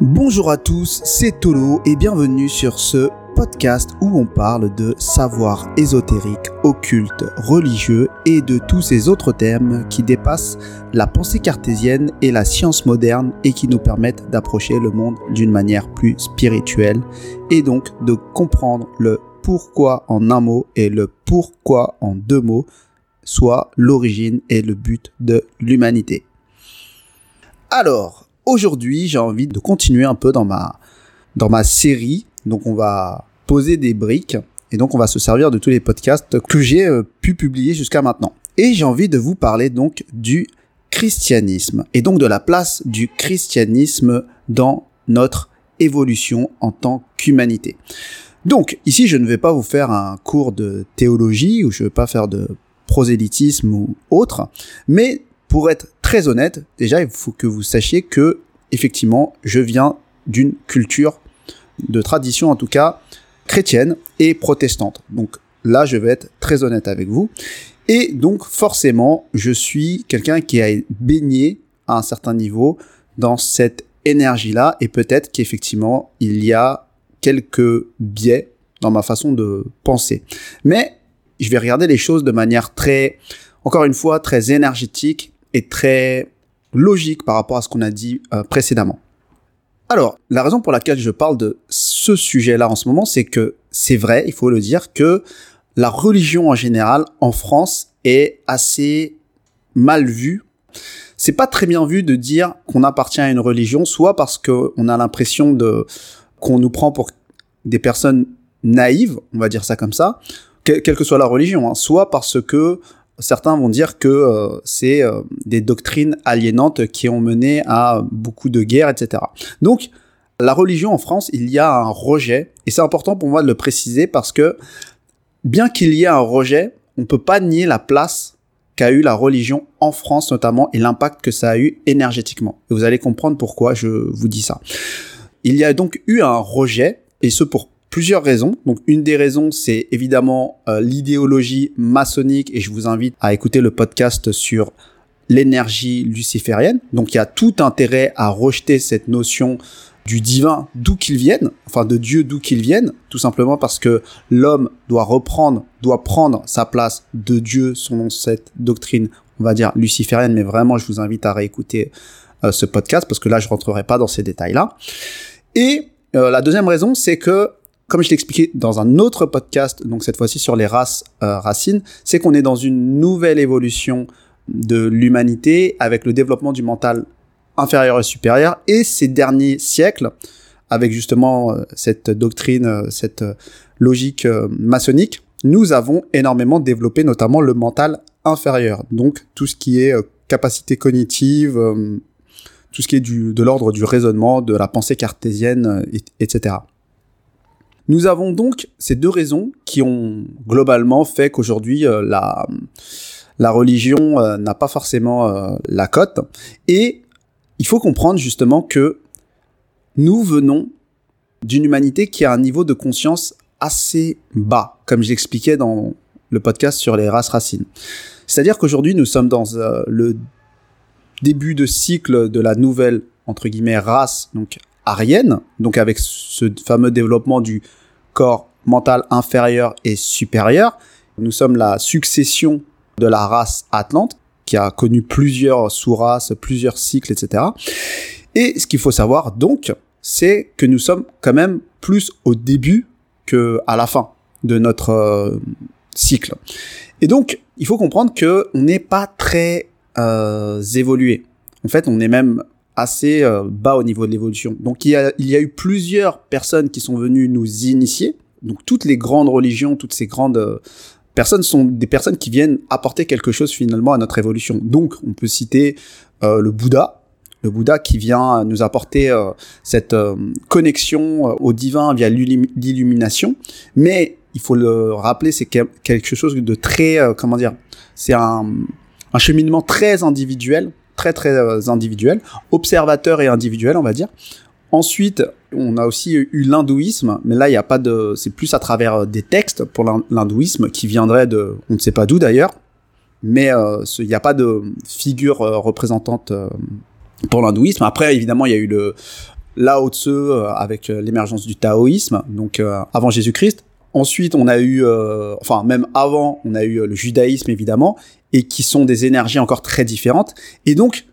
Bonjour à tous, c'est Tolo et bienvenue sur ce podcast où on parle de savoir ésotérique, occulte, religieux et de tous ces autres termes qui dépassent la pensée cartésienne et la science moderne et qui nous permettent d'approcher le monde d'une manière plus spirituelle et donc de comprendre le pourquoi en un mot et le pourquoi en deux mots, soit l'origine et le but de l'humanité. Alors, aujourd'hui, j'ai envie de continuer un peu dans ma, dans ma série. Donc, on va poser des briques et donc on va se servir de tous les podcasts que j'ai euh, pu publier jusqu'à maintenant. Et j'ai envie de vous parler donc du christianisme et donc de la place du christianisme dans notre évolution en tant qu'humanité. Donc ici je ne vais pas vous faire un cours de théologie ou je ne vais pas faire de prosélytisme ou autre, mais pour être très honnête, déjà il faut que vous sachiez que effectivement je viens d'une culture de tradition en tout cas chrétienne et protestante. Donc là je vais être très honnête avec vous. Et donc forcément je suis quelqu'un qui a baigné à un certain niveau dans cette énergie-là et peut-être qu'effectivement il y a quelques biais dans ma façon de penser. Mais je vais regarder les choses de manière très, encore une fois, très énergétique et très logique par rapport à ce qu'on a dit euh, précédemment. Alors, la raison pour laquelle je parle de ce sujet-là en ce moment, c'est que c'est vrai, il faut le dire, que la religion en général en France est assez mal vue. C'est pas très bien vu de dire qu'on appartient à une religion, soit parce qu'on a l'impression de qu'on nous prend pour des personnes naïves, on va dire ça comme ça, quelle que soit la religion, hein, soit parce que certains vont dire que euh, c'est euh, des doctrines aliénantes qui ont mené à beaucoup de guerres, etc. Donc, la religion en France, il y a un rejet, et c'est important pour moi de le préciser parce que bien qu'il y ait un rejet, on peut pas nier la place qu'a eu la religion en France notamment et l'impact que ça a eu énergétiquement. Et vous allez comprendre pourquoi je vous dis ça. Il y a donc eu un rejet, et ce pour plusieurs raisons. Donc une des raisons, c'est évidemment euh, l'idéologie maçonnique et je vous invite à écouter le podcast sur l'énergie luciférienne. Donc il y a tout intérêt à rejeter cette notion du divin d'où qu'il vienne, enfin de Dieu d'où qu'il vienne, tout simplement parce que l'homme doit reprendre, doit prendre sa place de Dieu selon cette doctrine, on va dire luciférienne, mais vraiment je vous invite à réécouter euh, ce podcast parce que là je rentrerai pas dans ces détails-là. Et euh, la deuxième raison, c'est que comme je l'ai expliqué dans un autre podcast, donc cette fois-ci sur les races euh, racines, c'est qu'on est dans une nouvelle évolution de l'humanité avec le développement du mental inférieur et supérieur. Et ces derniers siècles, avec justement euh, cette doctrine, euh, cette logique maçonnique, nous avons énormément développé notamment le mental inférieur. Donc tout ce qui est capacité cognitive, tout ce qui est de l'ordre du raisonnement, de la pensée cartésienne, etc. Nous avons donc ces deux raisons qui ont globalement fait qu'aujourd'hui euh, la la religion euh, n'a pas forcément euh, la cote et il faut comprendre justement que nous venons d'une humanité qui a un niveau de conscience assez bas, comme je l'expliquais dans le podcast sur les races racines. C'est-à-dire qu'aujourd'hui, nous sommes dans le début de cycle de la nouvelle, entre guillemets, race, donc arienne, donc avec ce fameux développement du corps mental inférieur et supérieur. Nous sommes la succession de la race Atlante, qui a connu plusieurs sous-races, plusieurs cycles, etc. Et ce qu'il faut savoir donc, c'est que nous sommes quand même plus au début que à la fin de notre euh, cycle. Et donc, il faut comprendre que on n'est pas très euh, évolué. En fait, on est même assez euh, bas au niveau de l'évolution. Donc il y, a, il y a eu plusieurs personnes qui sont venues nous initier. Donc toutes les grandes religions, toutes ces grandes euh, personnes sont des personnes qui viennent apporter quelque chose finalement à notre évolution. Donc on peut citer euh, le Bouddha, le Bouddha qui vient nous apporter cette connexion au divin via l'illumination. Mais il faut le rappeler, c'est quelque chose de très, comment dire, c'est un, un cheminement très individuel très très euh, individuel, observateur et individuel, on va dire. Ensuite, on a aussi eu l'hindouisme, mais là, il n'y a pas de, c'est plus à travers euh, des textes pour l'hindouisme qui viendrait de, on ne sait pas d'où d'ailleurs, mais euh, il n'y a pas de figure représentante pour l'hindouisme. Après, évidemment, il y a eu le, Lao Tzu avec l'émergence du taoïsme, donc avant Jésus-Christ. Ensuite, on a eu, enfin même avant, on a eu le judaïsme évidemment, et qui sont des énergies encore très différentes. Et donc,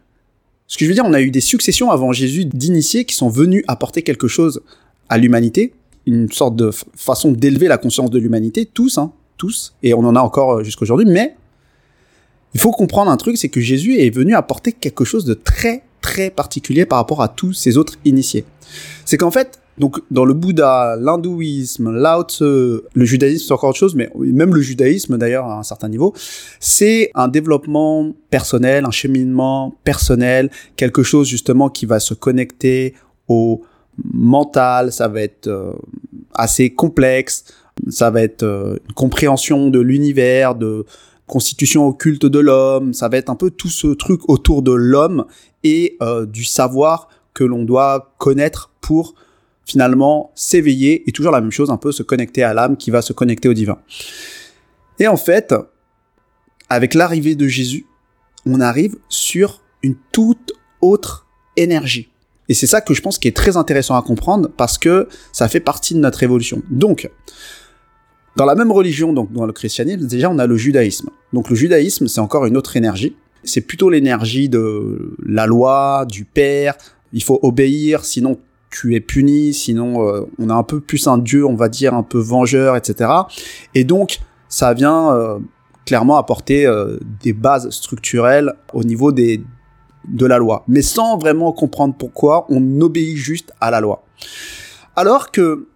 ce que je veux dire, on a eu des successions avant Jésus d'initiés qui sont venus apporter quelque chose à l'humanité, une sorte de façon d'élever la conscience de l'humanité, tous, hein, tous, et on en a encore euh, jusqu'à aujourd'hui, mais il faut comprendre un truc, c'est que Jésus est venu apporter quelque chose de très très particulier par rapport à tous ces autres initiés. C'est qu'en fait, donc dans le Bouddha, l'hindouisme, Lao le judaïsme c'est encore autre chose, mais même le judaïsme d'ailleurs à un certain niveau, c'est un développement personnel, un cheminement personnel, quelque chose justement qui va se connecter au mental, ça va être euh, assez complexe, ça va être euh, une compréhension de l'univers, de constitution occulte de l'homme, ça va être un peu tout ce truc autour de l'homme et euh, du savoir que l'on doit connaître pour finalement s'éveiller et toujours la même chose, un peu se connecter à l'âme qui va se connecter au divin. Et en fait, avec l'arrivée de Jésus, on arrive sur une toute autre énergie. Et c'est ça que je pense qui est très intéressant à comprendre parce que ça fait partie de notre évolution. Donc, dans la même religion, donc dans le christianisme, déjà on a le judaïsme. Donc le judaïsme, c'est encore une autre énergie. C'est plutôt l'énergie de la loi, du père. Il faut obéir, sinon tu es puni, sinon euh, on a un peu plus un dieu, on va dire un peu vengeur, etc. Et donc ça vient euh, clairement apporter euh, des bases structurelles au niveau de la loi, mais sans vraiment comprendre pourquoi on obéit juste à la loi. Alors que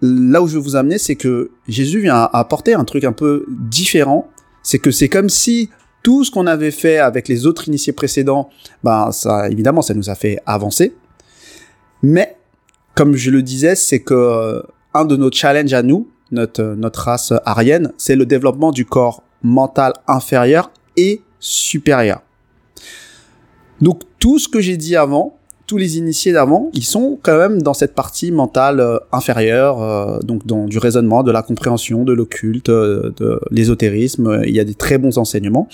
là où je veux vous amener, c'est que Jésus vient apporter un truc un peu différent. C'est que c'est comme si tout ce qu'on avait fait avec les autres initiés précédents, ben ça évidemment ça nous a fait avancer. Mais, comme je le disais, c'est que euh, un de nos challenges à nous, notre, notre race arienne, c'est le développement du corps mental inférieur et supérieur. Donc tout ce que j'ai dit avant, tous les initiés d'avant, ils sont quand même dans cette partie mentale euh, inférieure, euh, donc dans du raisonnement, de la compréhension, de l'occulte, de l'ésotérisme. Il y a des très bons enseignements,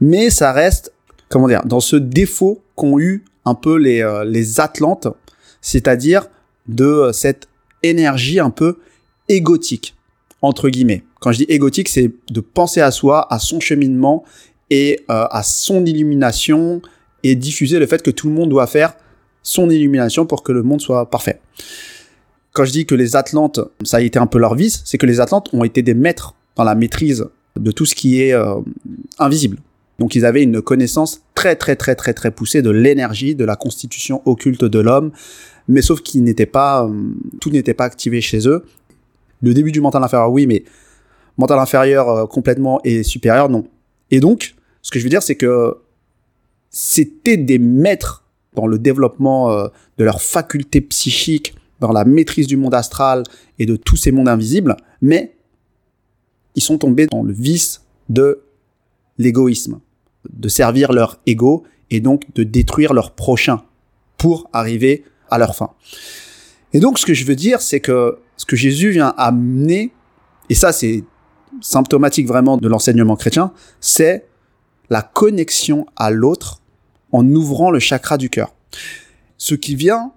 mais ça reste, comment dire, dans ce défaut qu'ont eu un peu les, les Atlantes c'est-à-dire de euh, cette énergie un peu égotique, entre guillemets. Quand je dis égotique, c'est de penser à soi, à son cheminement et euh, à son illumination et diffuser le fait que tout le monde doit faire son illumination pour que le monde soit parfait. Quand je dis que les Atlantes, ça a été un peu leur vice, c'est que les Atlantes ont été des maîtres dans la maîtrise de tout ce qui est euh, invisible. Donc ils avaient une connaissance très très très très très poussée de l'énergie, de la constitution occulte de l'homme, mais sauf qu'ils n'étaient pas, euh, tout n'était pas activé chez eux. Le début du mental inférieur, oui, mais mental inférieur euh, complètement et supérieur, non. Et donc, ce que je veux dire, c'est que c'était des maîtres dans le développement euh, de leurs facultés psychiques, dans la maîtrise du monde astral et de tous ces mondes invisibles, mais ils sont tombés dans le vice de l'égoïsme, de servir leur ego et donc de détruire leur prochain pour arriver à leur fin. Et donc, ce que je veux dire, c'est que ce que Jésus vient amener, et ça, c'est symptomatique vraiment de l'enseignement chrétien, c'est la connexion à l'autre en ouvrant le chakra du cœur. Ce qui vient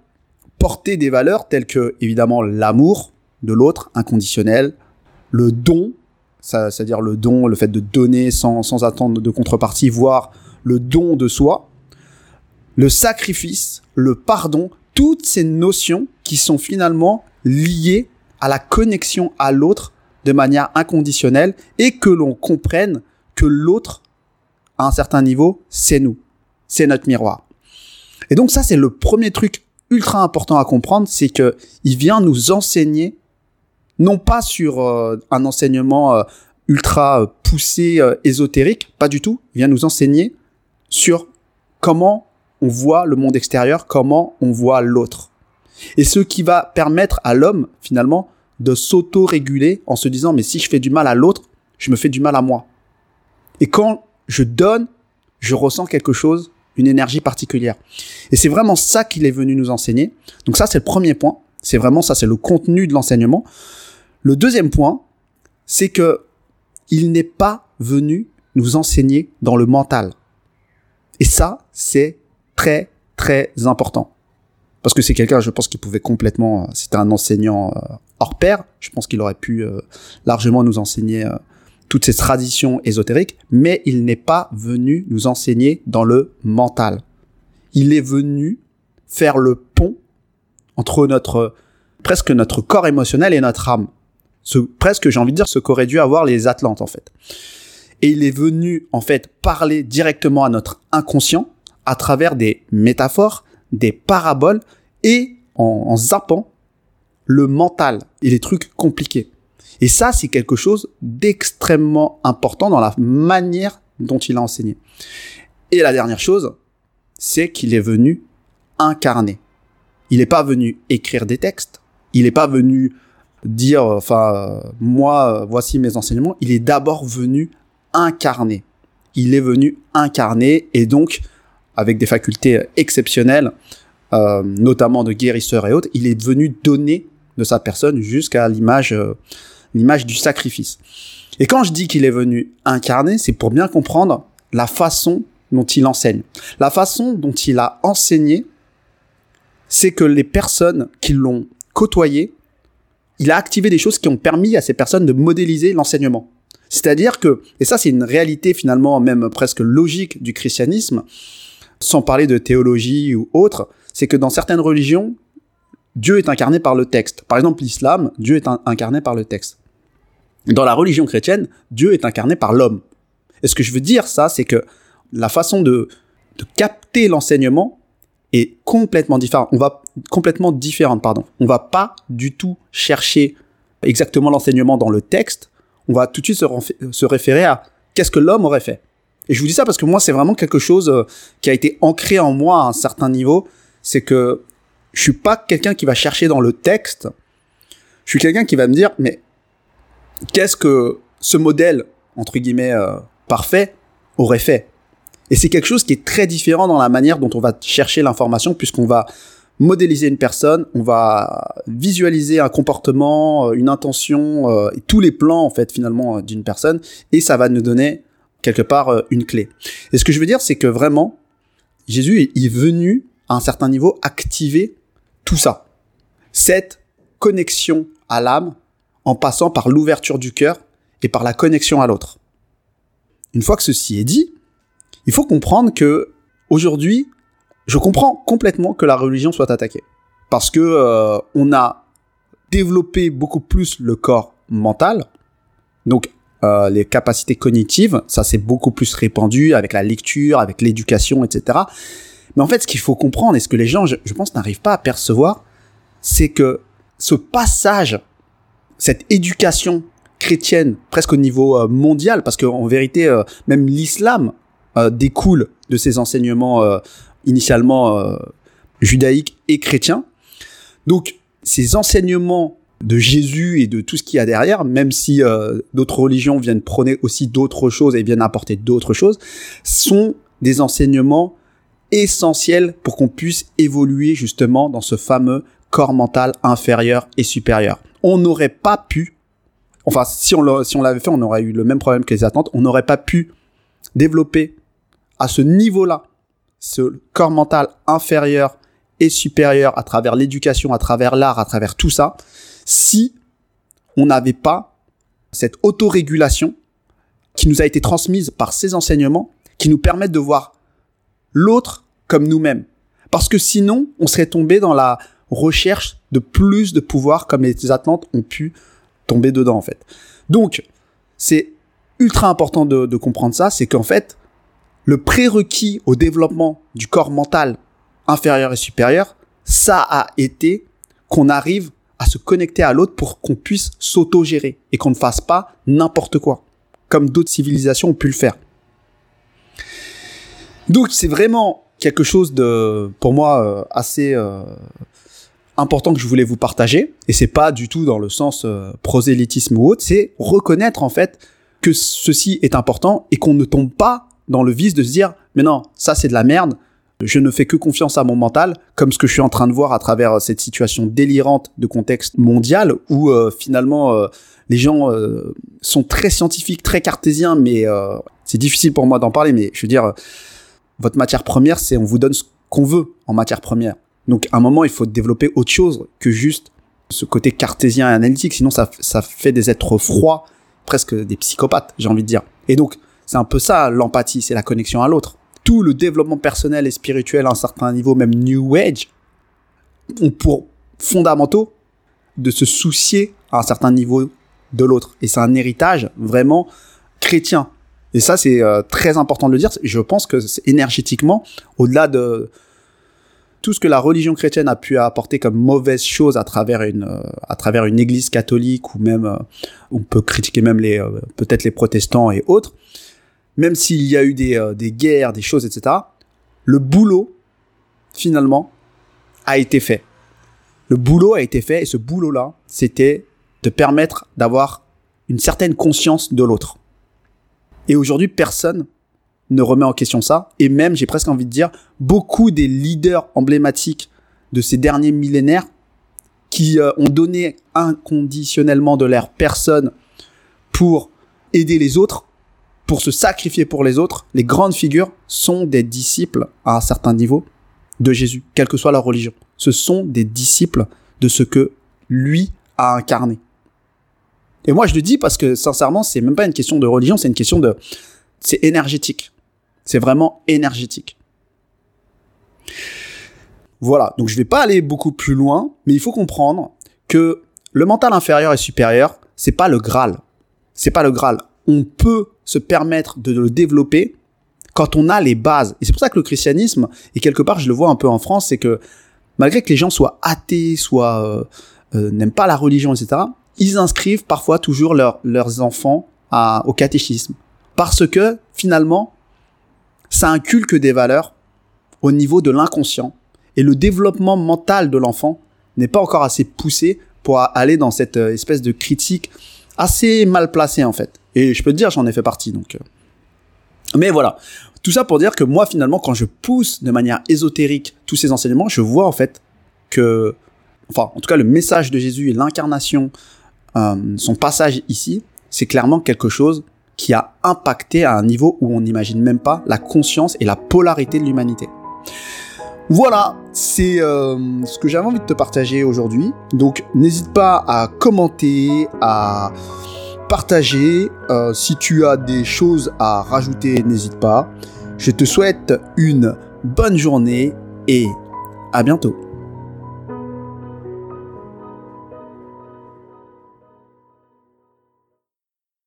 porter des valeurs telles que, évidemment, l'amour de l'autre, inconditionnel, le don, c'est-à-dire le don, le fait de donner sans, sans attendre de contrepartie, voire le don de soi, le sacrifice, le pardon, toutes ces notions qui sont finalement liées à la connexion à l'autre de manière inconditionnelle et que l'on comprenne que l'autre, à un certain niveau, c'est nous. C'est notre miroir. Et donc ça, c'est le premier truc ultra important à comprendre, c'est que il vient nous enseigner, non pas sur euh, un enseignement euh, ultra euh, poussé, ésotérique, pas du tout, il vient nous enseigner sur comment on voit le monde extérieur, comment on voit l'autre. Et ce qui va permettre à l'homme, finalement, de s'auto-réguler en se disant, mais si je fais du mal à l'autre, je me fais du mal à moi. Et quand je donne, je ressens quelque chose, une énergie particulière. Et c'est vraiment ça qu'il est venu nous enseigner. Donc ça, c'est le premier point. C'est vraiment ça, c'est le contenu de l'enseignement. Le deuxième point, c'est que il n'est pas venu nous enseigner dans le mental. Et ça, c'est très très important. parce que c'est quelqu'un, je pense, qui pouvait complètement, c'était un enseignant hors pair, je pense qu'il aurait pu largement nous enseigner toutes ces traditions ésotériques, mais il n'est pas venu nous enseigner dans le mental. Il est venu faire le pont entre notre presque notre corps émotionnel et notre âme. Ce, presque, j'ai envie de dire, ce qu'auraient dû avoir les Atlantes, en fait. Et il est venu, en fait, parler directement à notre inconscient à travers des métaphores, des paraboles et en, en zappant le mental et les trucs compliqués. Et ça, c'est quelque chose d'extrêmement important dans la manière dont il a enseigné. Et la dernière chose, c'est qu'il est venu incarner. Il n'est pas venu écrire des textes. Il n'est pas venu dire, enfin, moi, voici mes enseignements. Il est d'abord venu incarner. Il est venu incarner et donc, avec des facultés exceptionnelles, euh, notamment de guérisseur et autres, il est venu donner de sa personne jusqu'à l'image euh, l'image du sacrifice. Et quand je dis qu'il est venu incarner, c'est pour bien comprendre la façon dont il enseigne. La façon dont il a enseigné, c'est que les personnes qui l'ont côtoyé, il a activé des choses qui ont permis à ces personnes de modéliser l'enseignement. C'est-à-dire que, et ça c'est une réalité finalement même presque logique du christianisme, sans parler de théologie ou autre, c'est que dans certaines religions, Dieu est incarné par le texte. Par exemple, l'islam, Dieu est incarné par le texte. Dans la religion chrétienne, Dieu est incarné par l'homme. Et ce que je veux dire, ça, c'est que la façon de, de capter l'enseignement est complètement différente. On va complètement différente, pardon. On va pas du tout chercher exactement l'enseignement dans le texte. On va tout de suite se, se référer à qu'est-ce que l'homme aurait fait. Et je vous dis ça parce que moi, c'est vraiment quelque chose euh, qui a été ancré en moi à un certain niveau. C'est que je suis pas quelqu'un qui va chercher dans le texte. Je suis quelqu'un qui va me dire, mais qu'est-ce que ce modèle, entre guillemets, euh, parfait, aurait fait Et c'est quelque chose qui est très différent dans la manière dont on va chercher l'information, puisqu'on va modéliser une personne, on va visualiser un comportement, euh, une intention, euh, et tous les plans, en fait, finalement, d'une personne, et ça va nous donner, quelque part, une clé. Et ce que je veux dire, c'est que vraiment, Jésus est venu, à un certain niveau, activer tout ça. Cette connexion à l'âme, en passant par l'ouverture du cœur et par la connexion à l'autre. Une fois que ceci est dit, il faut comprendre que aujourd'hui, je comprends complètement que la religion soit attaquée parce que euh, on a développé beaucoup plus le corps mental, donc euh, les capacités cognitives, ça c'est beaucoup plus répandu avec la lecture, avec l'éducation, etc. Mais en fait, ce qu'il faut comprendre et ce que les gens, je pense, n'arrivent pas à percevoir, c'est que ce passage cette éducation chrétienne presque au niveau euh, mondial, parce qu'en vérité, euh, même l'islam euh, découle de ces enseignements initialement judaïques et chrétiens. Donc, ces enseignements de Jésus et de tout ce qu'il y a derrière, même si d'autres religions viennent prôner aussi d'autres choses et viennent apporter d'autres choses, sont des enseignements essentiels pour qu'on puisse évoluer justement dans ce fameux corps mental inférieur et supérieur on n'aurait pas pu, enfin si on l'avait fait, on aurait eu le même problème que les attentes, on n'aurait pas pu développer à ce niveau-là ce corps mental inférieur et supérieur à travers l'éducation, à travers l'art, à travers tout ça, si on n'avait pas cette autorégulation qui nous a été transmise par ces enseignements, qui nous permettent de voir l'autre comme nous-mêmes. Parce que sinon, on serait tombé dans la recherche de plus de pouvoir comme les Atlantes ont pu tomber dedans en fait. Donc c'est ultra important de, comprendre ça, c'est qu'en fait le prérequis au développement du corps mental inférieur et supérieur, ça a été qu'on arrive à se connecter à l'autre pour qu'on puisse s'auto-gérer et qu'on ne fasse pas n'importe quoi, comme d'autres civilisations ont pu le faire. Donc c'est vraiment quelque chose de, pour moi, euh, assez euh, important que je voulais vous partager, et c'est pas du tout dans le sens euh, prosélytisme ou autre, c'est reconnaître en fait que ceci est important et qu'on ne tombe pas dans le vice de se dire mais non, ça c'est de la merde, je ne fais que confiance à mon mental, comme ce que je suis en train de voir à travers euh, cette situation délirante de contexte mondial où euh, finalement les gens sont très scientifiques, très cartésiens, mais c'est difficile pour moi d'en parler, mais je veux dire, votre matière première, c'est on vous donne ce qu'on veut en matière première Donc à un moment, il faut développer autre chose que juste ce côté cartésien et analytique, sinon ça, ça fait des êtres froids, presque des psychopathes, j'ai envie de dire. Et donc, c'est un peu ça l'empathie, c'est la connexion à l'autre. Tout le développement personnel et spirituel à un certain niveau, même New Age, ont pour fondamentaux de se soucier à un certain niveau de l'autre. Et c'est un héritage vraiment chrétien. Et ça, c'est euh, très important de le dire. Je pense que énergétiquement, au-delà de tout ce que la religion chrétienne a pu apporter comme mauvaise chose à travers une euh, à travers une église catholique ou même euh, on peut critiquer même les peut-être les protestants et autres même s'il y a eu des, des guerres des choses etc le boulot finalement a été fait. Le boulot a été fait et ce boulot là c'était de permettre d'avoir une certaine conscience de l'autre. Et aujourd'hui, personne ne remet en question ça. Et même, j'ai presque envie de dire, beaucoup des leaders emblématiques de ces derniers millénaires qui euh, ont donné inconditionnellement de leur personne pour aider les autres, pour se sacrifier pour les autres, les grandes figures sont des disciples à un certain niveau de Jésus, quelle que soit leur religion. Ce sont des disciples de ce que lui a incarné. Et moi, je le dis parce que sincèrement, c'est même pas une question de religion, c'est une question de, c'est énergétique. C'est vraiment énergétique. Voilà. Donc, je vais pas aller beaucoup plus loin, mais il faut comprendre que le mental inférieur et supérieur, c'est pas le Graal. C'est pas le Graal. On peut se permettre de le développer quand on a les bases. Et c'est pour ça que le christianisme, et quelque part, je le vois un peu en France, c'est que malgré que les gens soient athées, soient euh, euh, n'aiment pas la religion, etc ils inscrivent parfois toujours leurs enfants à, au catéchisme. Parce que finalement, ça inculque des valeurs au niveau de l'inconscient. Et le développement mental de l'enfant n'est pas encore assez poussé pour aller dans cette euh, espèce de critique assez mal placée en fait. Et je peux te dire, j'en ai fait partie. Donc, euh. mais voilà, tout ça pour dire que moi finalement, quand je pousse de manière ésotérique tous ces enseignements, je vois en fait que, enfin, en tout cas, le message de Jésus et l'incarnation euh, son passage ici, c'est clairement quelque chose qui a impacté à un niveau où on n'imagine même pas la conscience et la polarité de l'humanité. Voilà, c'est euh, ce que j'avais envie de te partager aujourd'hui. Donc n'hésite pas à commenter, à partager. Euh, si tu as des choses à rajouter, n'hésite pas. Je te souhaite une bonne journée et à bientôt.